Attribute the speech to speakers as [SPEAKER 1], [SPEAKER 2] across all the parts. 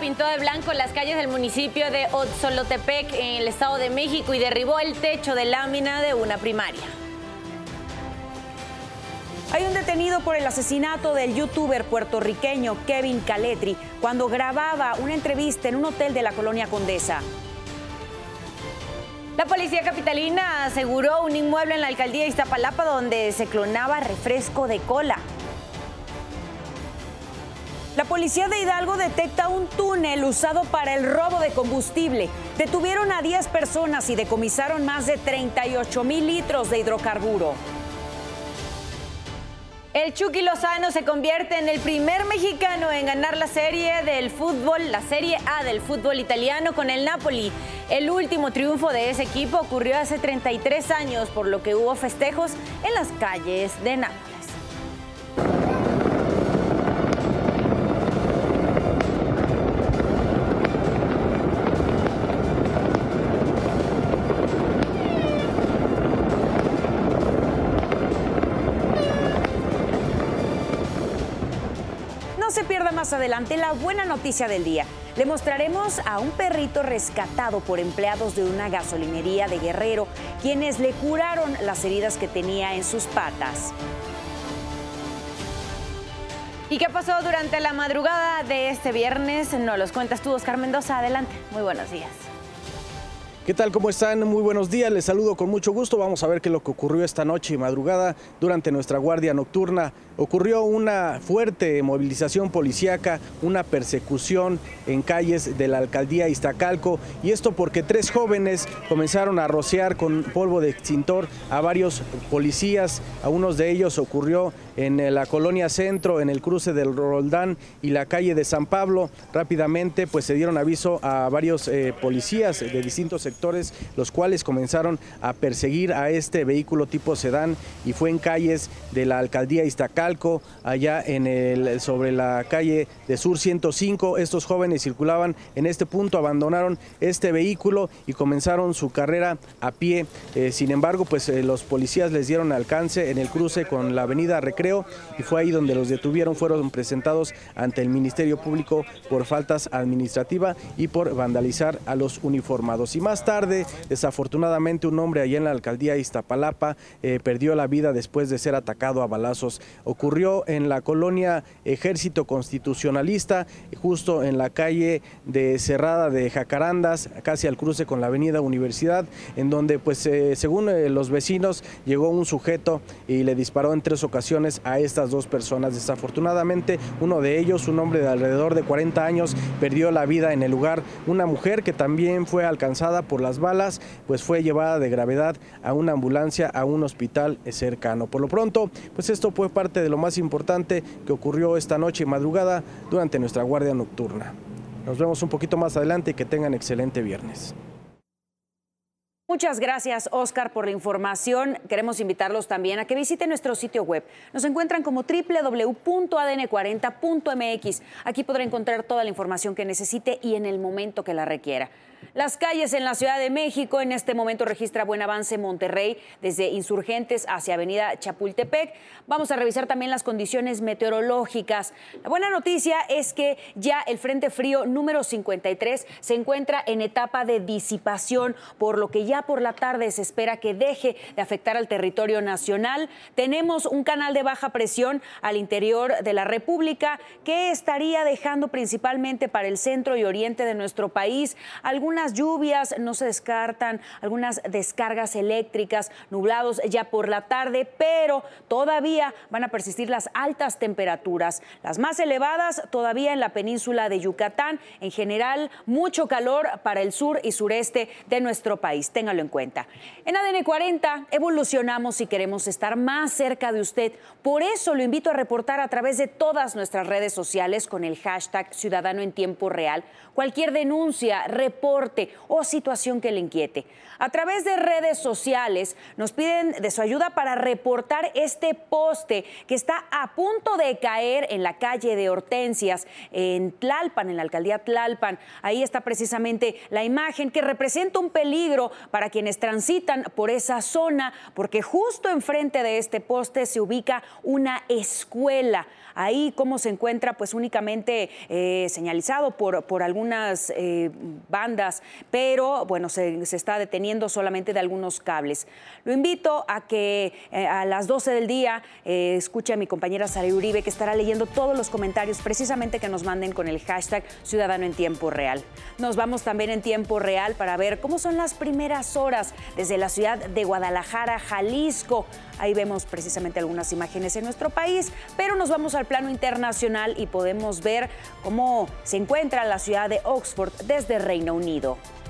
[SPEAKER 1] Pintó de blanco las calles del municipio de Otzolotepec en el Estado de México y derribó el techo de lámina de una primaria.
[SPEAKER 2] Hay un detenido por el asesinato del youtuber puertorriqueño Kevin Caletri cuando grababa una entrevista en un hotel de la colonia Condesa.
[SPEAKER 1] La policía capitalina aseguró un inmueble en la alcaldía de Iztapalapa donde se clonaba refresco de cola.
[SPEAKER 2] La policía de Hidalgo detecta un túnel usado para el robo de combustible. Detuvieron a 10 personas y decomisaron más de 38 mil litros de hidrocarburo.
[SPEAKER 1] El Chucky Lozano se convierte en el primer mexicano en ganar la serie del fútbol, la Serie A del fútbol italiano con el Napoli. El último triunfo de ese equipo ocurrió hace 33 años, por lo que hubo festejos en las calles de Nápoles.
[SPEAKER 2] Más adelante la buena noticia del día. Le mostraremos a un perrito rescatado por empleados de una gasolinería de Guerrero, quienes le curaron las heridas que tenía en sus patas.
[SPEAKER 1] ¿Y qué pasó durante la madrugada de este viernes? Nos los cuentas tú, Oscar Mendoza. Adelante. Muy buenos días.
[SPEAKER 3] ¿Qué tal? ¿Cómo están? Muy buenos días. Les saludo con mucho gusto. Vamos a ver qué es lo que ocurrió esta noche y madrugada durante nuestra guardia nocturna. Ocurrió una fuerte movilización policíaca, una persecución en calles de la alcaldía Iztacalco y esto porque tres jóvenes comenzaron a rociar con polvo de extintor a varios policías. A unos de ellos ocurrió en la colonia Centro, en el cruce del Roldán y la calle de San Pablo. Rápidamente pues se dieron aviso a varios eh, policías de distintos sectores, los cuales comenzaron a perseguir a este vehículo tipo sedán y fue en calles de la alcaldía Iztacalco, allá en el, sobre la calle de Sur 105. Estos jóvenes circulaban en este punto, abandonaron este vehículo y comenzaron su carrera a pie. Eh, sin embargo, pues eh, los policías les dieron alcance en el cruce con la avenida Recreo y fue ahí donde los detuvieron, fueron presentados ante el Ministerio Público por faltas administrativas y por vandalizar a los uniformados. Y más tarde, desafortunadamente, un hombre allá en la alcaldía Iztapalapa eh, perdió la vida después de ser atacado a balazos. Ocurrió en la colonia Ejército Constitucionalista, justo en la calle de Cerrada de Jacarandas, casi al cruce con la avenida Universidad, en donde, pues, eh, según eh, los vecinos, llegó un sujeto y le disparó en tres ocasiones a estas dos personas. Desafortunadamente, uno de ellos, un hombre de alrededor de 40 años, perdió la vida en el lugar. Una mujer que también fue alcanzada por las balas, pues fue llevada de gravedad a una ambulancia a un hospital cercano. Por lo pronto, pues esto fue parte de lo más importante que ocurrió esta noche y madrugada durante nuestra guardia nocturna. Nos vemos un poquito más adelante y que tengan excelente viernes.
[SPEAKER 2] Muchas gracias, Oscar, por la información. Queremos invitarlos también a que visiten nuestro sitio web. Nos encuentran como www.adn40.mx. Aquí podrá encontrar toda la información que necesite y en el momento que la requiera. Las calles en la Ciudad de México en este momento registra buen avance Monterrey desde Insurgentes hacia Avenida Chapultepec. Vamos a revisar también las condiciones meteorológicas. La buena noticia es que ya el Frente Frío número 53 se encuentra en etapa de disipación, por lo que ya por la tarde se espera que deje de afectar al territorio nacional. Tenemos un canal de baja presión al interior de la República que estaría dejando principalmente para el centro y oriente de nuestro país lluvias, no se descartan algunas descargas eléctricas, nublados ya por la tarde, pero todavía van a persistir las altas temperaturas, las más elevadas todavía en la península de Yucatán. En general, mucho calor para el sur y sureste de nuestro país. Téngalo en cuenta. En ADN 40 evolucionamos y queremos estar más cerca de usted. Por eso lo invito a reportar a través de todas nuestras redes sociales con el hashtag Ciudadano en Tiempo Real. Cualquier denuncia, reporte, o situación que le inquiete. A través de redes sociales nos piden de su ayuda para reportar este poste que está a punto de caer en la calle de Hortensias, en Tlalpan, en la alcaldía Tlalpan. Ahí está precisamente la imagen que representa un peligro para quienes transitan por esa zona, porque justo enfrente de este poste se ubica una escuela. Ahí cómo se encuentra pues únicamente eh, señalizado por, por algunas eh, bandas, pero bueno, se, está deteniendo solamente de algunos cables. Lo invito a que eh, a las 12 del día escuche a mi compañera Sara Uribe que estará leyendo todos los comentarios precisamente que nos manden con el hashtag Ciudadano en Tiempo Real. Nos vamos también en tiempo real para ver cómo son las primeras horas desde la ciudad de Guadalajara, Jalisco. Ahí vemos precisamente algunas imágenes en nuestro país, pero nos vamos al plano internacional y podemos ver cómo se encuentra la ciudad de Oxford desde Reino Unido. Ramiro.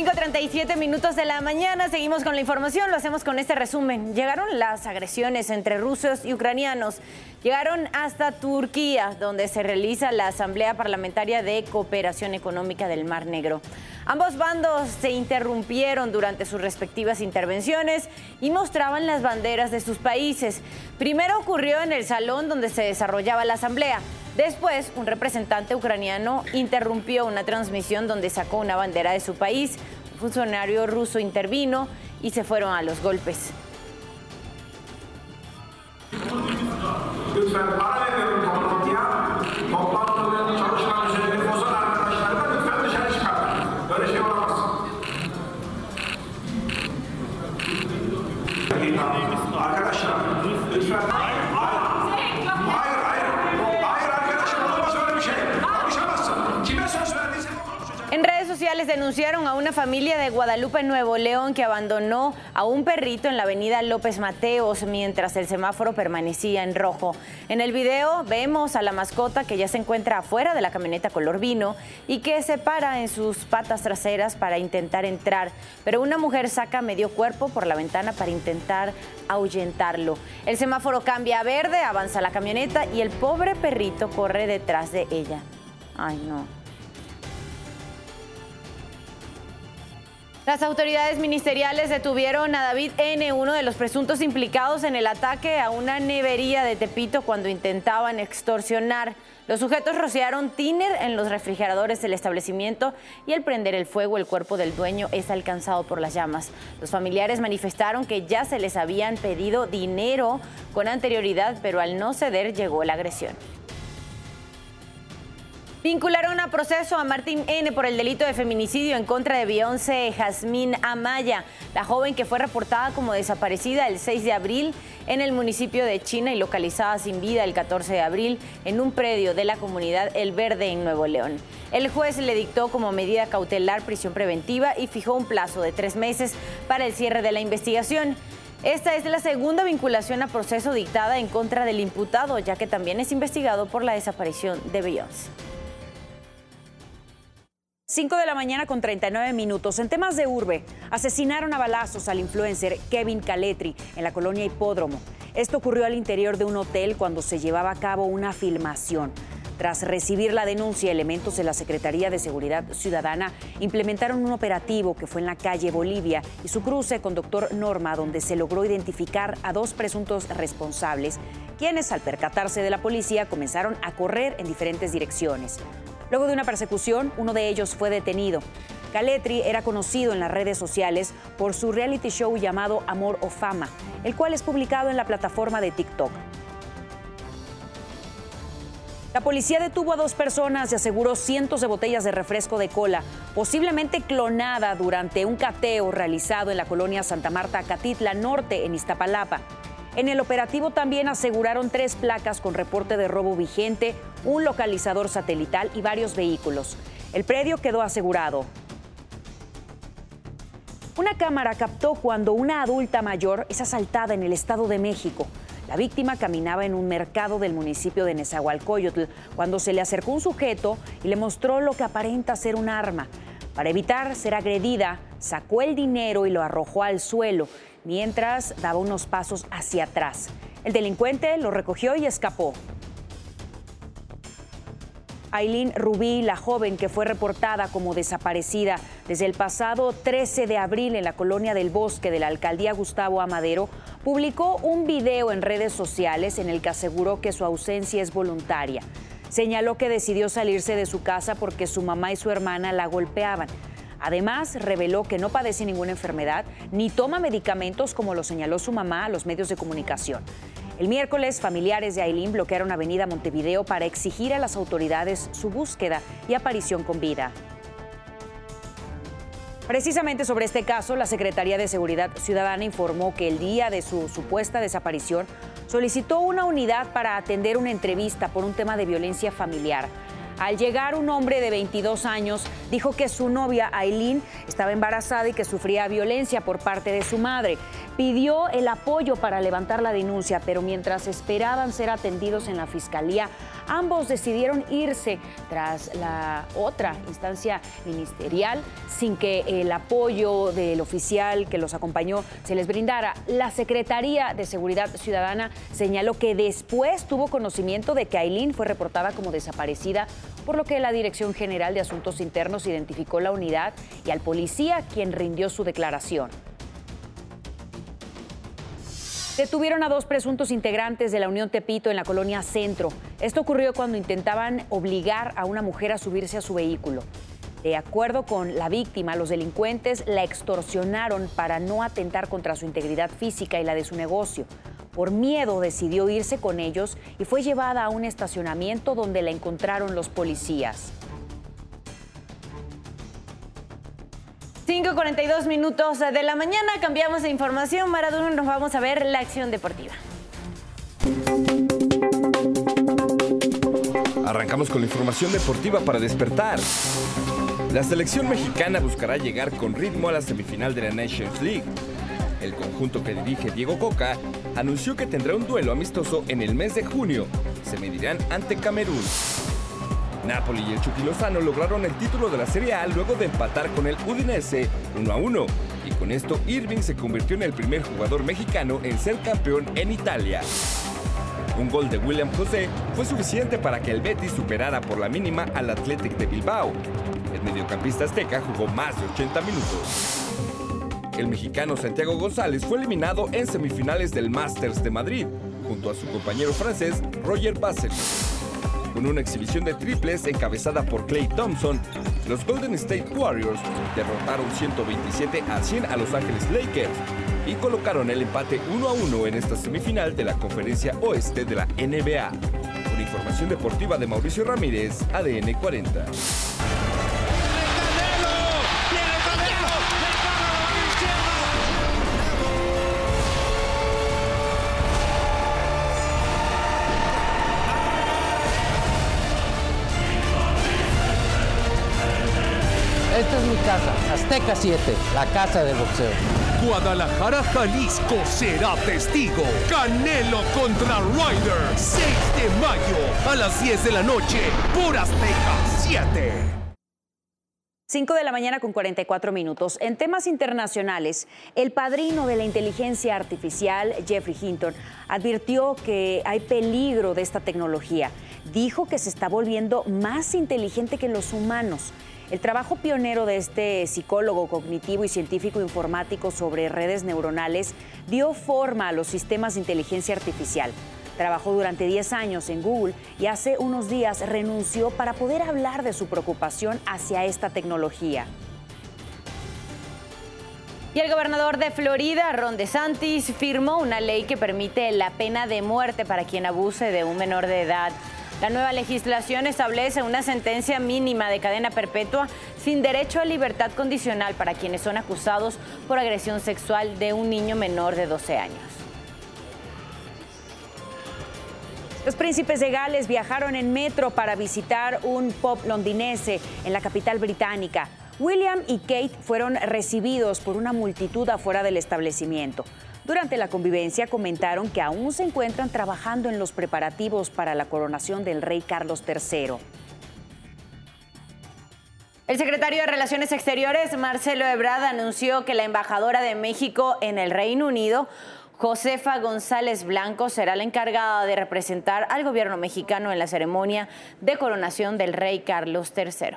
[SPEAKER 1] 5.37 minutos de la mañana, seguimos con la información, lo hacemos con este resumen. Llegaron las agresiones entre rusos y ucranianos, llegaron hasta Turquía, donde se realiza la Asamblea Parlamentaria de Cooperación Económica del Mar Negro. Ambos bandos se interrumpieron durante sus respectivas intervenciones y mostraban las banderas de sus países. Primero ocurrió en el salón donde se desarrollaba la Asamblea. Después, un representante ucraniano interrumpió una transmisión donde sacó una bandera de su país. Un funcionario ruso intervino y se fueron a los golpes. Denunciaron a una familia de Guadalupe, Nuevo León, que abandonó a un perrito en la avenida López Mateos mientras el semáforo permanecía en rojo. En el video vemos a la mascota que ya se encuentra afuera de la camioneta color vino y que se para en sus patas traseras para intentar entrar, pero una mujer saca medio cuerpo por la ventana para intentar ahuyentarlo. El semáforo cambia a verde, avanza la camioneta y el pobre perrito corre detrás de ella. Ay, no. Las autoridades ministeriales detuvieron a David N., uno de los presuntos implicados en el ataque a una nevería de Tepito cuando intentaban extorsionar. Los sujetos rociaron tiner en los refrigeradores del establecimiento y al prender el fuego el cuerpo del dueño es alcanzado por las llamas. Los familiares manifestaron que ya se les habían pedido dinero con anterioridad, pero al no ceder llegó la agresión. Vincularon a proceso a Martín N. por el delito de feminicidio en contra de Beyoncé Jazmín Amaya, la joven que fue reportada como desaparecida el 6 de abril en el municipio de China y localizada sin vida el 14 de abril en un predio de la comunidad El Verde en Nuevo León. El juez le dictó como medida cautelar prisión preventiva y fijó un plazo de tres meses para el cierre de la investigación. Esta es la segunda vinculación a proceso dictada en contra del imputado, ya que también es investigado por la desaparición de Beyoncé.
[SPEAKER 2] 5 de la mañana con 39 minutos. En temas de urbe, asesinaron a balazos al influencer Kevin Caletri en la colonia Hipódromo. Esto ocurrió al interior de un hotel cuando se llevaba a cabo una filmación. Tras recibir la denuncia, elementos de la Secretaría de Seguridad Ciudadana implementaron un operativo que fue en la calle Bolivia y su cruce con Doctor Norma, donde se logró identificar a dos presuntos responsables, quienes al percatarse de la policía comenzaron a correr en diferentes direcciones. Luego de una persecución, uno de ellos fue detenido. Caletri era conocido en las redes sociales por su reality show llamado Amor o Fama, el cual es publicado en la plataforma de TikTok. La policía detuvo a dos personas y aseguró cientos de botellas de refresco de cola, posiblemente clonada durante un cateo realizado en la colonia Santa Marta, Catitla Norte, en Iztapalapa. En el operativo también aseguraron tres placas con reporte de robo vigente, un localizador satelital y varios vehículos. El predio quedó asegurado. Una cámara captó cuando una adulta mayor es asaltada en el Estado de México. La víctima caminaba en un mercado del municipio de Nezahualcóyotl cuando se le acercó un sujeto y le mostró lo que aparenta ser un arma. Para evitar ser agredida, sacó el dinero y lo arrojó al suelo mientras daba unos pasos hacia atrás. El delincuente lo recogió y escapó. Aileen Rubí, la joven que fue reportada como desaparecida desde el pasado 13 de abril en la colonia del Bosque de la alcaldía Gustavo Amadero, publicó un video en redes sociales en el que aseguró que su ausencia es voluntaria. Señaló que decidió salirse de su casa porque su mamá y su hermana la golpeaban. Además, reveló que no padece ninguna enfermedad ni toma medicamentos como lo señaló su mamá a los medios de comunicación. El miércoles, familiares de Aileen bloquearon Avenida Montevideo para exigir a las autoridades su búsqueda y aparición con vida. Precisamente sobre este caso, la Secretaría de Seguridad Ciudadana informó que el día de su supuesta desaparición solicitó una unidad para atender una entrevista por un tema de violencia familiar. Al llegar un hombre de 22 años dijo que su novia Aileen estaba embarazada y que sufría violencia por parte de su madre. Pidió el apoyo para levantar la denuncia, pero mientras esperaban ser atendidos en la fiscalía, ambos decidieron irse tras la otra instancia ministerial sin que el apoyo del oficial que los acompañó se les brindara. La Secretaría de Seguridad Ciudadana señaló que después tuvo conocimiento de que Aileen fue reportada como desaparecida por lo que la Dirección General de Asuntos Internos identificó la unidad y al policía quien rindió su declaración. Detuvieron a dos presuntos integrantes de la Unión Tepito en la colonia Centro. Esto ocurrió cuando intentaban obligar a una mujer a subirse a su vehículo. De acuerdo con la víctima, los delincuentes la extorsionaron para no atentar contra su integridad física y la de su negocio. Por miedo decidió irse con ellos y fue llevada a un estacionamiento donde la encontraron los policías.
[SPEAKER 1] 5.42 minutos de la mañana, cambiamos de información. Maradona, nos vamos a ver la acción deportiva.
[SPEAKER 4] Arrancamos con la información deportiva para despertar. La selección mexicana buscará llegar con ritmo a la semifinal de la Nations League. El conjunto que dirige Diego Coca anunció que tendrá un duelo amistoso en el mes de junio. Se medirán ante Camerún. Napoli y el Chucky Lozano lograron el título de la Serie A luego de empatar con el Udinese 1 a 1. Y con esto Irving se convirtió en el primer jugador mexicano en ser campeón en Italia. Un gol de William José fue suficiente para que el Betis superara por la mínima al Athletic de Bilbao. El mediocampista azteca jugó más de 80 minutos. El mexicano Santiago González fue eliminado en semifinales del Masters de Madrid, junto a su compañero francés Roger Basel. Con una exhibición de triples encabezada por Clay Thompson, los Golden State Warriors derrotaron 127 a 100 a Los Ángeles Lakers y colocaron el empate 1 a 1 en esta semifinal de la Conferencia Oeste de la NBA. Una información deportiva de Mauricio Ramírez, ADN 40.
[SPEAKER 5] Azteca 7, la casa del boxeo.
[SPEAKER 6] Guadalajara, Jalisco será testigo. Canelo contra Ryder, 6 de mayo a las 10 de la noche por Azteca 7.
[SPEAKER 2] 5 de la mañana con 44 minutos. En temas internacionales, el padrino de la inteligencia artificial, Jeffrey Hinton, advirtió que hay peligro de esta tecnología. Dijo que se está volviendo más inteligente que los humanos. El trabajo pionero de este psicólogo cognitivo y científico informático sobre redes neuronales dio forma a los sistemas de inteligencia artificial. Trabajó durante 10 años en Google y hace unos días renunció para poder hablar de su preocupación hacia esta tecnología.
[SPEAKER 1] Y el gobernador de Florida, Ron DeSantis, firmó una ley que permite la pena de muerte para quien abuse de un menor de edad. La nueva legislación establece una sentencia mínima de cadena perpetua sin derecho a libertad condicional para quienes son acusados por agresión sexual de un niño menor de 12 años.
[SPEAKER 2] Los príncipes de Gales viajaron en metro para visitar un pub londinense en la capital británica. William y Kate fueron recibidos por una multitud afuera del establecimiento. Durante la convivencia comentaron que aún se encuentran trabajando en los preparativos para la coronación del rey Carlos III.
[SPEAKER 1] El secretario de Relaciones Exteriores, Marcelo Ebrard, anunció que la embajadora de México en el Reino Unido Josefa González Blanco será la encargada de representar al gobierno mexicano en la ceremonia de coronación del rey Carlos III.